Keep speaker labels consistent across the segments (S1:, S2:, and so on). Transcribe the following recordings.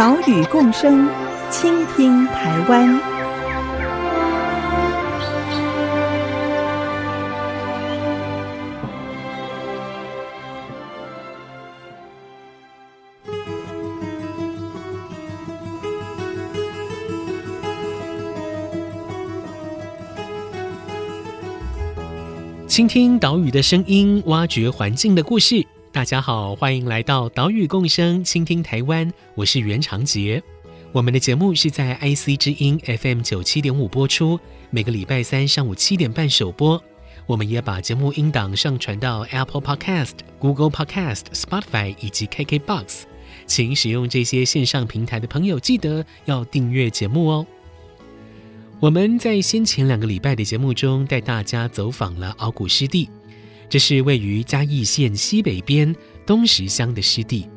S1: 岛屿共生，倾听台湾。
S2: 倾听岛屿的声音，挖掘环境的故事。大家好，欢迎来到岛屿共生，倾听台湾。我是袁长杰。我们的节目是在 IC 之音 FM 九七点五播出，每个礼拜三上午七点半首播。我们也把节目音档上传到 Apple Podcast、Google Podcast、Spotify 以及 KKBox。请使用这些线上平台的朋友，记得要订阅节目哦。我们在先前两个礼拜的节目中，带大家走访了鳌鼓湿地，这是位于嘉义县西北边东石乡的湿地。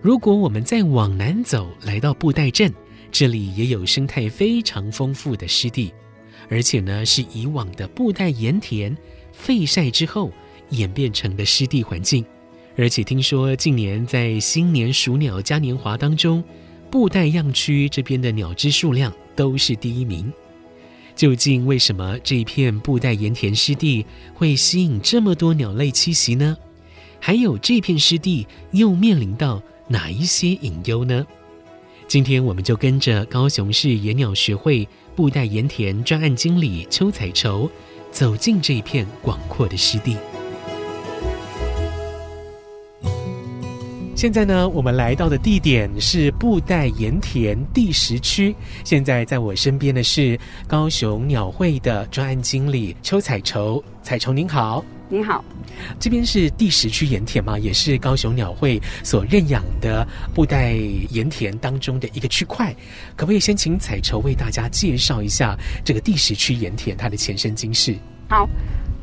S2: 如果我们再往南走，来到布袋镇，这里也有生态非常丰富的湿地，而且呢是以往的布袋盐田废晒之后演变成的湿地环境。而且听说近年在新年数鸟嘉年华当中，布袋样区这边的鸟只数量都是第一名。究竟为什么这一片布袋盐田湿地会吸引这么多鸟类栖息呢？还有这片湿地又面临到哪一些隐忧呢？今天我们就跟着高雄市野鸟学会布袋盐田专案经理邱彩绸，走进这一片广阔的湿地。现在呢，我们来到的地点是布袋盐田第十区。现在在我身边的是高雄鸟会的专案经理邱彩绸。彩绸您好，
S3: 您好。
S2: 这边是第十区盐田嘛？也是高雄鸟会所认养的布袋盐田当中的一个区块。可不可以先请彩绸为大家介绍一下这个第十区盐田它的前身今世？
S3: 好。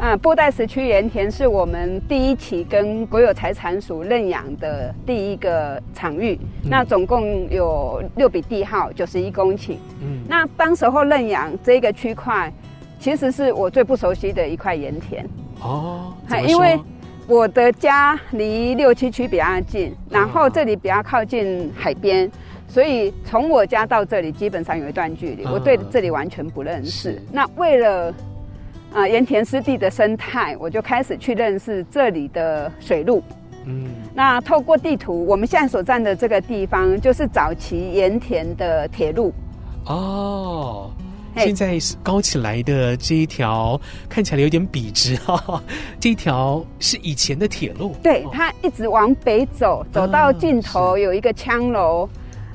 S3: 嗯，布袋石区盐田是我们第一期跟国有财产署认养的第一个场域。嗯、那总共有六笔地号，九十一公顷。嗯，那当时候认养这个区块，其实是我最不熟悉的一块盐田。哦，因为我的家离六七区比较近，然后这里比较靠近海边，哦、所以从我家到这里基本上有一段距离，哦、我对这里完全不认识。那为了啊，盐田湿地的生态，我就开始去认识这里的水路。嗯，那透过地图，我们现在所站的这个地方，就是早期盐田的铁路。
S2: 哦，现在高起来的这一条看起来有点笔直哈，这一条是以前的铁路。
S3: 对，它一直往北走，走到尽头有一个枪楼，啊、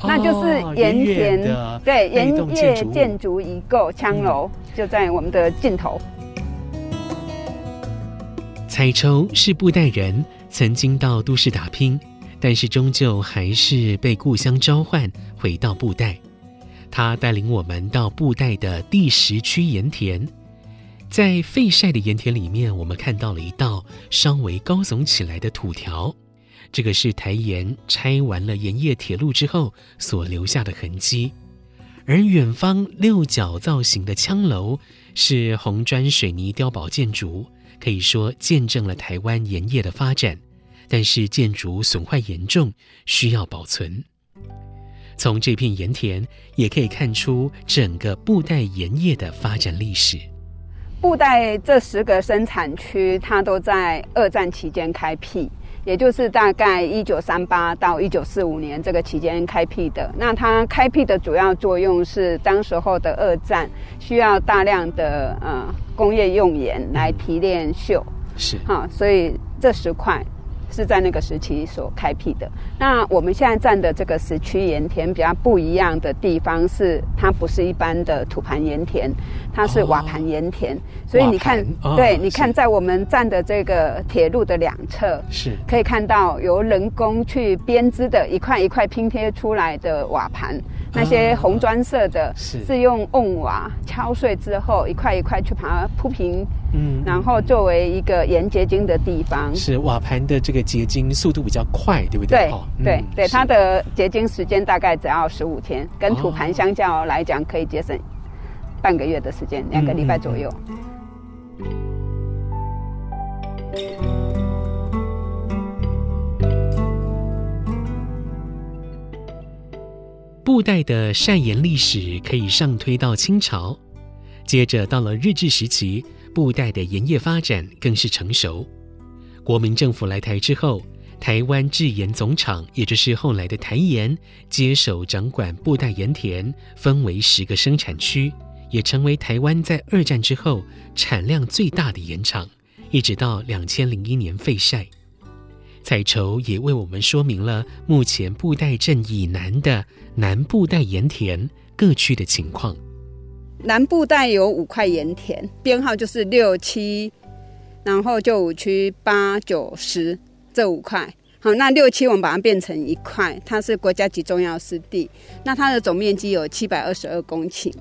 S3: 那就是盐田。哦、对，盐业建筑一构枪楼、嗯、就在我们的尽头。
S2: 彩绸是布袋人，曾经到都市打拼，但是终究还是被故乡召唤，回到布袋。他带领我们到布袋的第十区盐田，在废晒的盐田里面，我们看到了一道稍微高耸起来的土条，这个是台盐拆完了盐业铁路之后所留下的痕迹。而远方六角造型的枪楼是红砖水泥碉堡建筑。可以说见证了台湾盐业的发展，但是建筑损坏严重，需要保存。从这片盐田也可以看出整个布袋盐业的发展历史。
S3: 布袋这十个生产区，它都在二战期间开辟。也就是大概一九三八到一九四五年这个期间开辟的。那它开辟的主要作用是，当时候的二战需要大量的呃工业用盐来提炼锈，
S2: 是
S3: 哈，所以这十块是在那个时期所开辟的。那我们现在站的这个石区盐田比较不一样的地方是，它不是一般的土盘盐田，它是瓦盘盐田。哦、所以你看，
S2: 哦、
S3: 对，你看在我们站的这个铁路的两侧，
S2: 是
S3: 可以看到由人工去编织的一块一块拼贴出来的瓦盘。那些红砖色的，是用瓮瓦敲碎之后，一块一块去把它铺平，嗯，然后作为一个盐结晶的地方。
S2: 是瓦盘的这个结晶速度比较快，对不对？
S3: 对，对，对，它的结晶时间大概只要十五天，跟土盘相较来讲，可以节省半个月的时间，两个礼拜左右。
S2: 布袋的晒盐历史可以上推到清朝，接着到了日治时期，布袋的盐业发展更是成熟。国民政府来台之后，台湾制盐总厂，也就是后来的台盐，接手掌管布袋盐田，分为十个生产区，也成为台湾在二战之后产量最大的盐厂，一直到两千零一年废晒。彩绸也为我们说明了目前布袋镇以南的南布袋盐田各区的情况。
S3: 南部带有五块盐田，编号就是六七，然后旧五区八九十这五块。好，那六七我们把它变成一块，它是国家级重要湿地，那它的总面积有七百二十二公顷。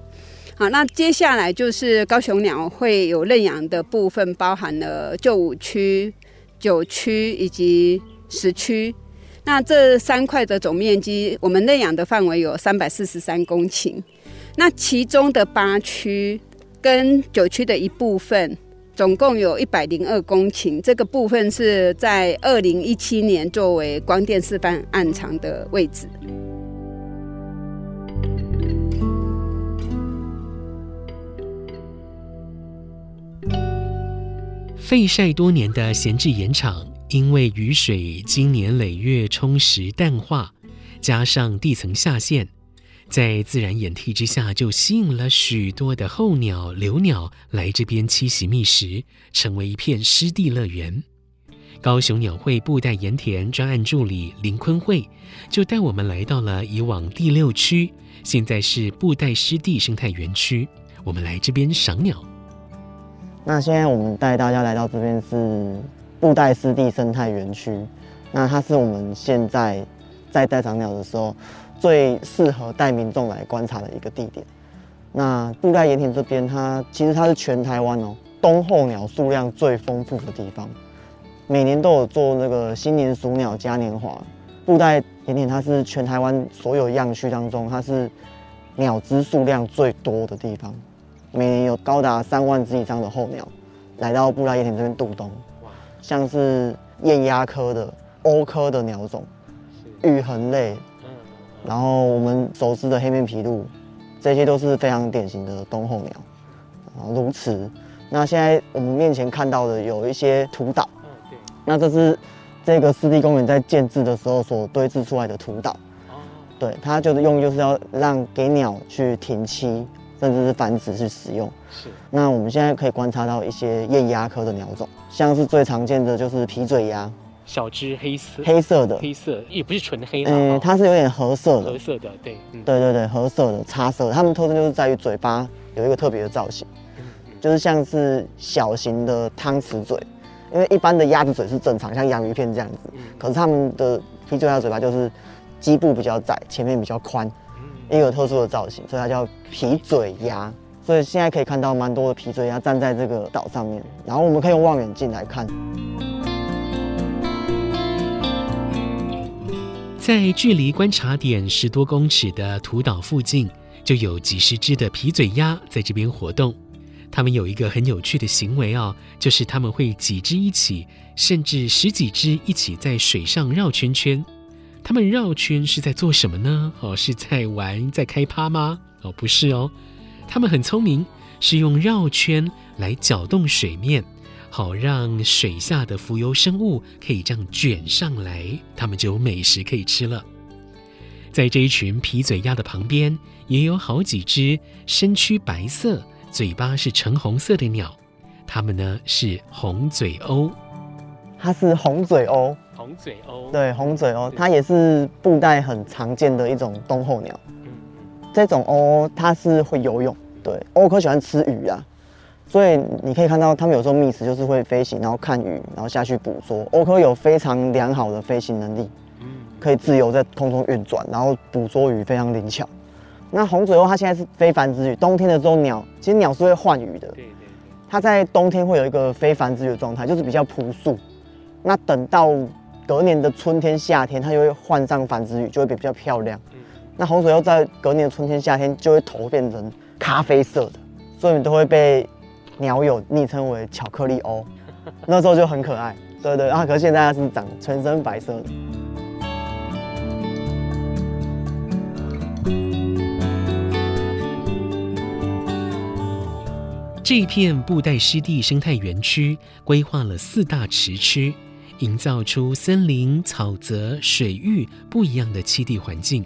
S3: 好，那接下来就是高雄鸟会有认养的部分，包含了旧五区。九区以及十区，那这三块的总面积，我们认养的范围有三百四十三公顷。那其中的八区跟九区的一部分，总共有一百零二公顷。这个部分是在二零一七年作为光电示范案场的位置。
S2: 废晒多年的闲置盐场，因为雨水经年累月冲蚀淡化，加上地层下陷，在自然掩替之下，就吸引了许多的候鸟、留鸟来这边栖息觅食，成为一片湿地乐园。高雄鸟会布袋盐田专案助理林坤慧就带我们来到了以往第六区，现在是布袋湿地生态园区。我们来这边赏鸟。
S4: 那现在我们带大家来到这边是布袋湿地生态园区，那它是我们现在在带赏鸟的时候最适合带民众来观察的一个地点。那布袋盐田这边，它其实它是全台湾哦冬候鸟数量最丰富的地方，每年都有做那个新年数鸟嘉年华。布袋盐田它是全台湾所有样区当中，它是鸟只数量最多的地方。每年有高达三万只以上的候鸟来到布袋盐田这边度冬，像是雁鸭科的、鸥科的鸟种，玉衡类，然后我们熟知的黑面琵鹭，这些都是非常典型的冬候鸟。然后鸕鶿，那现在我们面前看到的有一些土岛，那这是这个湿地公园在建制的时候所堆置出来的土岛，对，它就是用就是要让给鸟去停栖。甚至是繁殖去使用。是。那我们现在可以观察到一些雁鸭科的鸟种，像是最常见的就是皮嘴鸭，
S2: 小只黑色，
S4: 黑色的，
S2: 黑色也不是纯黑。
S4: 嗯，它是有点褐色的。
S2: 褐色的，对。嗯、
S4: 对对对，褐色的，茶色的。它们特征就是在于嘴巴有一个特别的造型，嗯嗯、就是像是小型的汤匙嘴。因为一般的鸭子嘴是正常，像洋芋片这样子。嗯、可是它们的皮嘴鸭嘴巴就是基部比较窄，前面比较宽。一个特殊的造型，所以它叫皮嘴鸭。所以现在可以看到蛮多的皮嘴鸭站在这个岛上面，然后我们可以用望远镜来看。
S2: 在距离观察点十多公尺的土岛附近，就有几十只的皮嘴鸭在这边活动。它们有一个很有趣的行为哦，就是它们会几只一起，甚至十几只一起在水上绕圈圈。它们绕圈是在做什么呢？哦，是在玩，在开趴吗？哦，不是哦，它们很聪明，是用绕圈来搅动水面，好让水下的浮游生物可以这样卷上来，它们就有美食可以吃了。在这一群皮嘴鸭的旁边，也有好几只身躯白色、嘴巴是橙红色的鸟，它们呢是红嘴鸥。
S4: 它是红嘴鸥。
S2: 红嘴鸥。
S4: 对，红嘴鸥，它也是布袋很常见的一种冬候鸟。嗯，这种鸥它是会游泳，对，鸥可喜欢吃鱼啊，所以你可以看到它们有时候觅食就是会飞行，然后看鱼，然后下去捕捉。欧科有非常良好的飞行能力，可以自由在空中运转，然后捕捉鱼非常灵巧。那红嘴鸥它现在是非繁殖鱼，冬天的时候鸟其实鸟是会换鱼的。对对。它在冬天会有一个非繁殖羽的状态，就是比较朴素。那等到隔年的春天、夏天，它就会换上繁殖鱼，就会比较漂亮。那红嘴鸥在隔年的春天、夏天就会头变成咖啡色的，所以你都会被鸟友昵称为巧克力欧。那时候就很可爱。对对。啊，可是现在它是长全身白色的。
S2: 这一片布袋湿地生态园区规划了四大池区，营造出森林、草泽、水域不一样的栖地环境。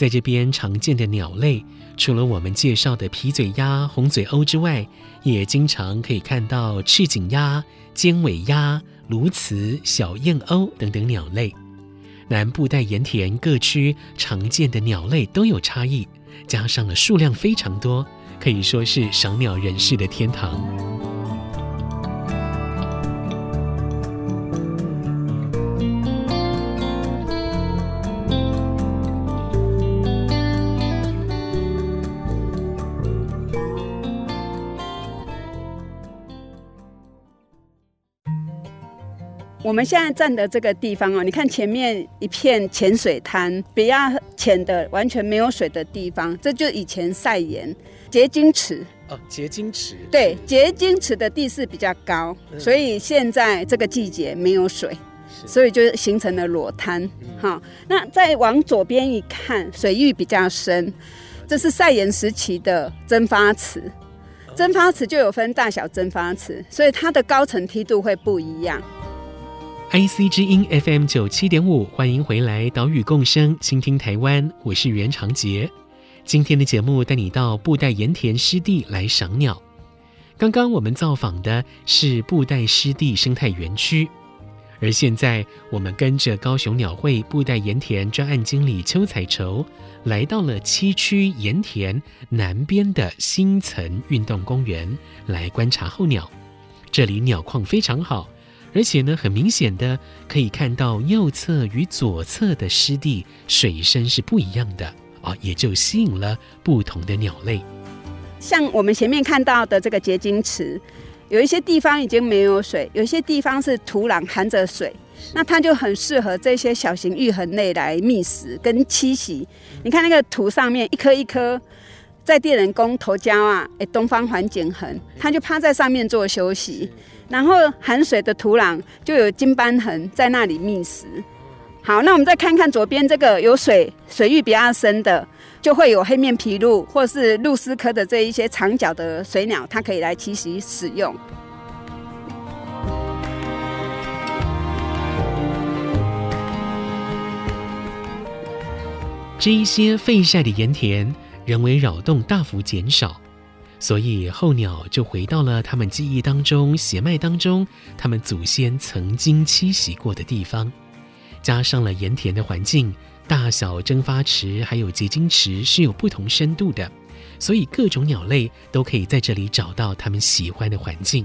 S2: 在这边常见的鸟类，除了我们介绍的皮嘴鸭、红嘴鸥之外，也经常可以看到赤颈鸭、尖尾鸭、鸬鹚、小燕鸥等等鸟类。南部带盐田各区常见的鸟类都有差异，加上了数量非常多。可以说是赏鸟人士的天堂。
S3: 我们现在站的这个地方哦，你看前面一片浅水滩，比较浅的完全没有水的地方，这就以前晒盐。结晶池
S2: 哦，结晶池
S3: 对，结晶池的地势比较高，嗯，所以现在这个季节没有水，所以就形成了裸滩。好，嗯，那再往左边一看，水域比较深，这是晒盐时期的蒸发池。蒸发池就有分大小蒸发池，所以它的高层梯度会不一样。
S2: IC 之音 FM 九七点五，欢迎回来，岛屿共生，倾听台湾，我是袁长杰。今天的节目带你到布袋盐田湿地来赏鸟。刚刚我们造访的是布袋湿地生态园区，而现在我们跟着高雄鸟会布袋盐田专案经理邱彩绸，来到了七区盐田南边的新层运动公园来观察候鸟。这里鸟况非常好，而且呢，很明显的可以看到右侧与左侧的湿地水深是不一样的。啊，也就吸引了不同的鸟类。
S3: 像我们前面看到的这个结晶池，有一些地方已经没有水，有一些地方是土壤含着水，那它就很适合这些小型鷸鴴类来觅食跟栖息。你看那个图上面一颗一颗，在地人工头胶啊，哎，东方环颈痕，它就趴在上面做休息，然后含水的土壤就有金斑痕在那里觅食。好，那我们再看看左边这个有水、水域比较深的，就会有黑面琵鹭或是鹭鸶科的这一些长脚的水鸟，它可以来栖息使用。
S2: 这一些废晒的盐田，人为扰动大幅减少，所以候鸟就回到了他们记忆当中、血脉当中，他们祖先曾经栖息过的地方。加上了盐田的环境，大小蒸发池还有结晶池是有不同深度的，所以各种鸟类都可以在这里找到他们喜欢的环境，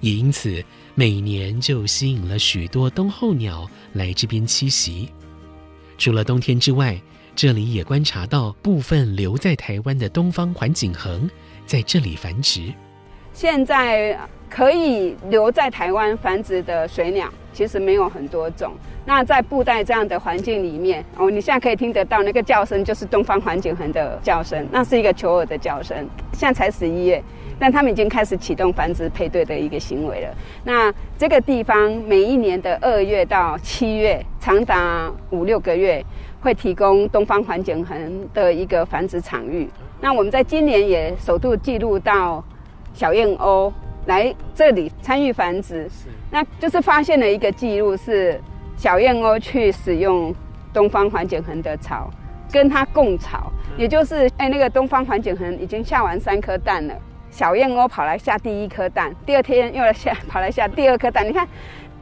S2: 也因此每年就吸引了许多冬候鸟来这边栖息。除了冬天之外，这里也观察到部分留在台湾的东方环颈鴴在这里繁殖。
S3: 现在可以留在台湾繁殖的水鸟，其实没有很多种。那在布袋这样的环境里面，哦，你现在可以听得到那个叫声，就是东方环颈鴴的叫声，那是一个求偶的叫声。现在才十一月，但他们已经开始启动繁殖配对的一个行为了。那这个地方每一年的二月到七月，长达五六个月，会提供东方环颈鴴的一个繁殖场域。那我们在今年也首度记录到小燕鸥来这里参与繁殖，那就是发现了一个记录是。小燕鸥去使用东方环颈鴴的巢，跟它共巢，也就是哎，那个东方环颈鴴已经下完三颗蛋了，小燕鸥跑来下第一颗蛋，第二天又来下跑来下第二颗蛋。你看，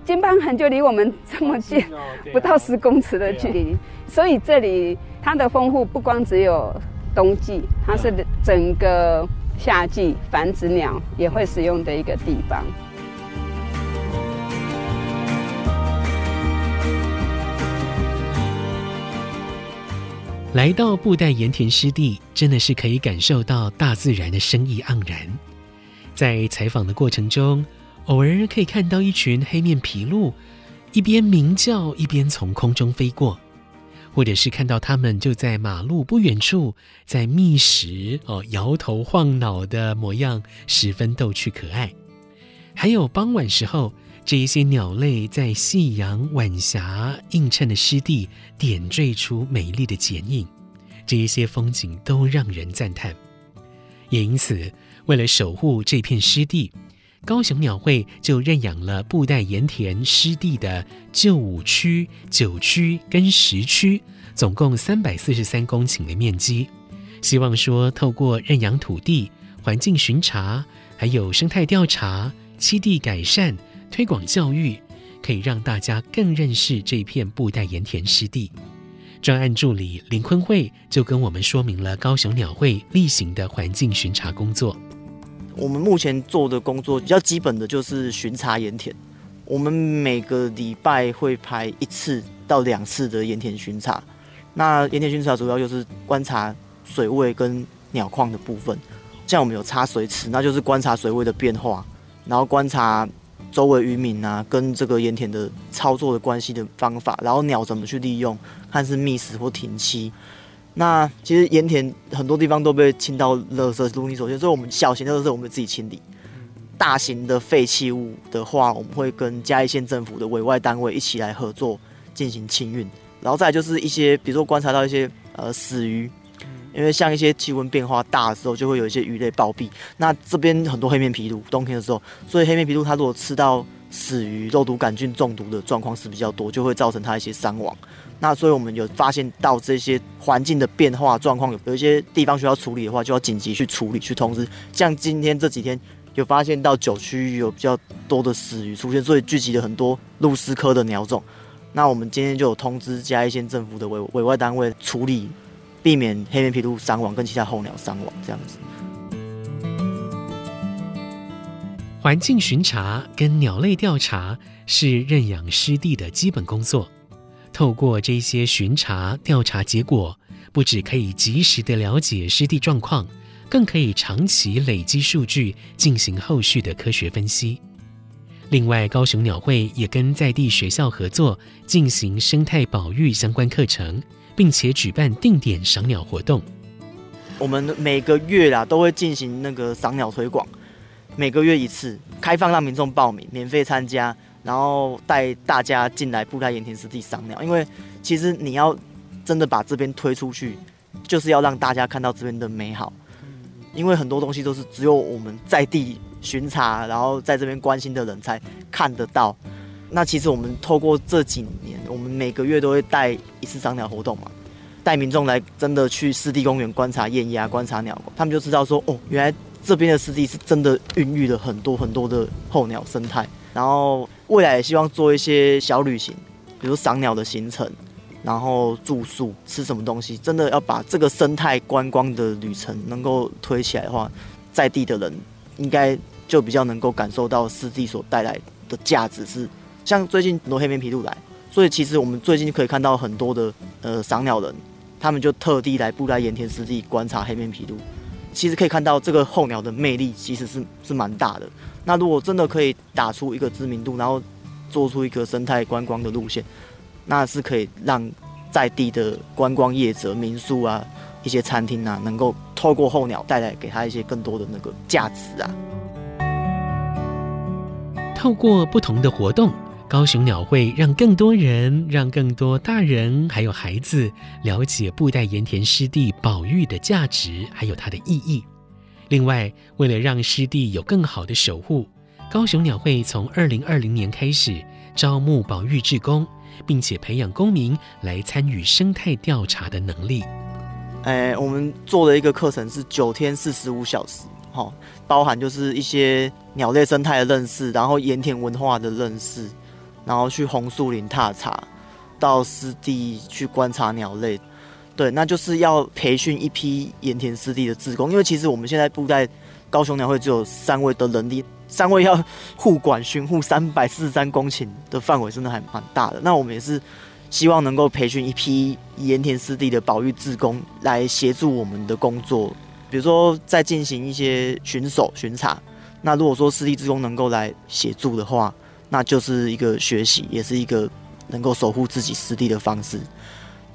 S3: 金斑痕就离我们这么近，不到十公尺的距离，所以这里它的丰富不光只有冬季，它是整个夏季繁殖鸟也会使用的一个地方。
S2: 来到布袋盐田湿地，真的是可以感受到大自然的生意盎然。在采访的过程中，偶尔可以看到一群黑面琵鹭，一边鸣叫，一边从空中飞过；或者是看到它们就在马路不远处在觅食，哦，摇头晃脑的模样，十分逗趣可爱。还有傍晚时候，这一些鸟类在夕阳晚霞映衬的湿地点缀出美丽的剪影，这一些风景都让人赞叹。也因此，为了守护这片湿地。高雄鸟会就认养了布袋盐田湿地的旧五区、九区跟十区，总共三百四十三公顷的面积。希望说，透过认养土地、环境巡查，还有生态调查、栖地改善、推广教育，可以让大家更认识这片布袋盐田湿地。专案助理林坤慧就跟我们说明了高雄鸟会例行的环境巡查工作。
S5: 我们目前做的工作比较基本的就是巡查盐田。我们每个礼拜会排一次到两次的盐田巡查。那盐田巡查主要就是观察水位跟鸟况的部分。像我们有插水池，那就是观察水位的变化，然后观察周围渔民啊跟这个盐田的操作的关系的方法，然后鸟怎么去利用，看是觅食或停栖。那其实盐田很多地方都被清到垃圾，如你所见，所以我们小型的垃圾我们自己清理，大型的废弃物的话，我们会跟嘉义县政府的委外单位一起来合作进行清运。然后再就是一些，比如说观察到一些呃死鱼，因为像一些气温变化大的时候，就会有一些鱼类暴毙。那这边很多黑面琵鹭，冬天的时候，所以黑面琵鹭它如果吃到死鱼，肉毒杆菌中毒的状况是比较多，就会造成它一些伤亡。那所以我们有发现到这些环境的变化状况，有有一些地方需要处理的话，就要紧急去处理，去通知。像今天这几天有发现到九区有比较多的死鱼出现，所以聚集了很多鹭鸶科的鸟种。那我们今天就有通知嘉义县政府的委委外单位处理，避免黑面琵鹭伤亡跟其他候鸟伤亡这样子。
S2: 环境巡查跟鸟类调查是认养湿地的基本工作。透过这些巡查调查结果，不只可以及时的了解湿地状况，更可以长期累积数据，进行后续的科学分析。另外，高雄鸟会也跟在地学校合作，进行生态保育相关课程，并且举办定点赏鸟活动。
S5: 我们每个月啦都会进行那个赏鸟推广，每个月一次，开放让民众报名，免费参加。然后带大家进来布袋盐田湿地赏鸟，因为其实你要真的把这边推出去，就是要让大家看到这边的美好。因为很多东西都是只有我们在地巡查，然后在这边关心的人才看得到。那其实我们透过这几年，我们每个月都会带一次赏鸟活动嘛，带民众来真的去湿地公园观察雁鸭、观察鸟，他们就知道说，哦，原来这边的湿地是真的孕育了很多很多的候鸟生态。然后未来也希望做一些小旅行，比如赏鸟的行程，然后住宿、吃什么东西，真的要把这个生态观光的旅程能够推起来的话，在地的人应该就比较能够感受到湿地所带来的价值是。像最近很多黑面琵鹭来，所以其实我们最近可以看到很多的呃赏鸟人，他们就特地来布袋盐田湿地观察黑面琵鹭。其实可以看到这个候鸟的魅力其实是是蛮大的。那如果真的可以打出一个知名度，然后做出一个生态观光的路线，那是可以让在地的观光业者、民宿啊、一些餐厅啊，能够透过候鸟带来给他一些更多的那个价值啊。
S2: 透过不同的活动，高雄鸟会让更多人、让更多大人还有孩子了解布袋盐田湿地保育的价值，还有它的意义。另外，为了让湿地有更好的守护，高雄鸟会从二零二零年开始招募保育志工，并且培养公民来参与生态调查的能力。
S5: 哎，我们做的一个课程是九天四十五小时，哈，包含就是一些鸟类生态的认识，然后盐田文化的认识。然后去红树林踏查，到湿地去观察鸟类。对，那就是要培训一批盐田湿地的志工，因为其实我们现在布袋高雄鸟会只有三位的人力，三位要护管巡护三百四十三公顷的范围，真的还蛮大的。那我们也是希望能够培训一批盐田湿地的保育志工来协助我们的工作，比如说在进行一些巡守巡查。那如果说湿地志工能够来协助的话，那就是一个学习，也是一个能够守护自己湿地的方式。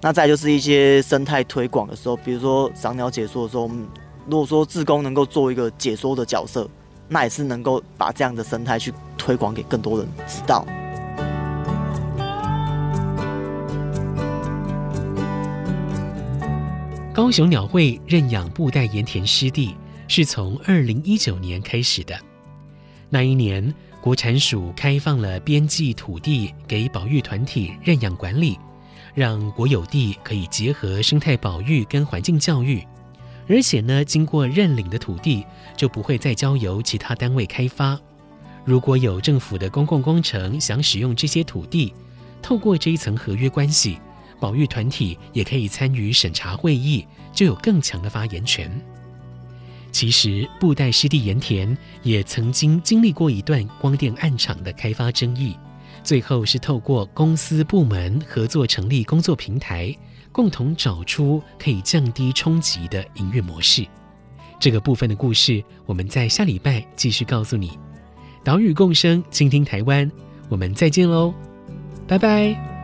S5: 那再就是一些生态推广的时候，比如说赏鸟解说的时候，我们如果说志工能够做一个解说的角色，那也是能够把这样的生态去推广给更多人知道。
S2: 高雄鸟会认养布袋盐田湿地是从二零一九年开始的。那一年，国产署开放了边际土地给保育团体认养管理。让国有地可以结合生态保育跟环境教育，而且呢，经过认领的土地就不会再交由其他单位开发。如果有政府的公共工程想使用这些土地，透过这一层合约关系，保育团体也可以参与审查会议，就有更强的发言权。其实，布袋湿地盐田也曾经经历过一段光电暗厂的开发争议。最后是透过公司部门合作成立工作平台，共同找出可以降低冲击的营运模式。这个部分的故事，我们在下礼拜继续告诉你。岛屿共生，倾听台湾，我们再见喽，拜拜。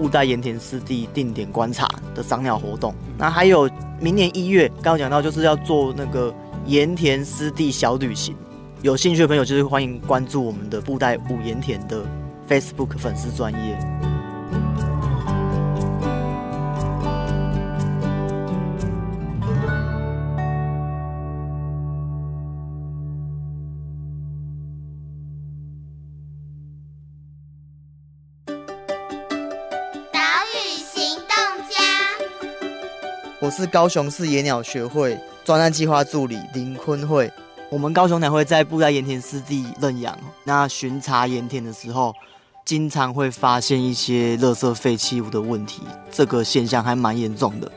S5: 布袋盐田湿地定点观察的赏鸟活动，那还有明年一月，刚刚讲到就是要做那个盐田湿地小旅行。有兴趣的朋友，就是欢迎关注我们的布袋五盐田的 Facebook 粉
S6: 丝专
S5: 业。是高雄市野鸟学会专案计划助理林坤慧。我们高雄鸟会在布袋盐田湿地认养，那巡查盐田的时候，经常会发现一些垃圾废弃物的问题，这个现象还蛮严重的。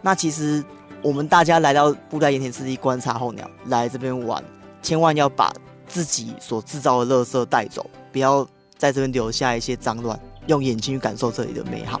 S5: 那其实我们大家来到布袋盐田湿地观察候鸟，来这边玩，千万要把自己所制造的垃圾带走，不要在这边留下一些脏乱，用眼睛去感受这里的美好。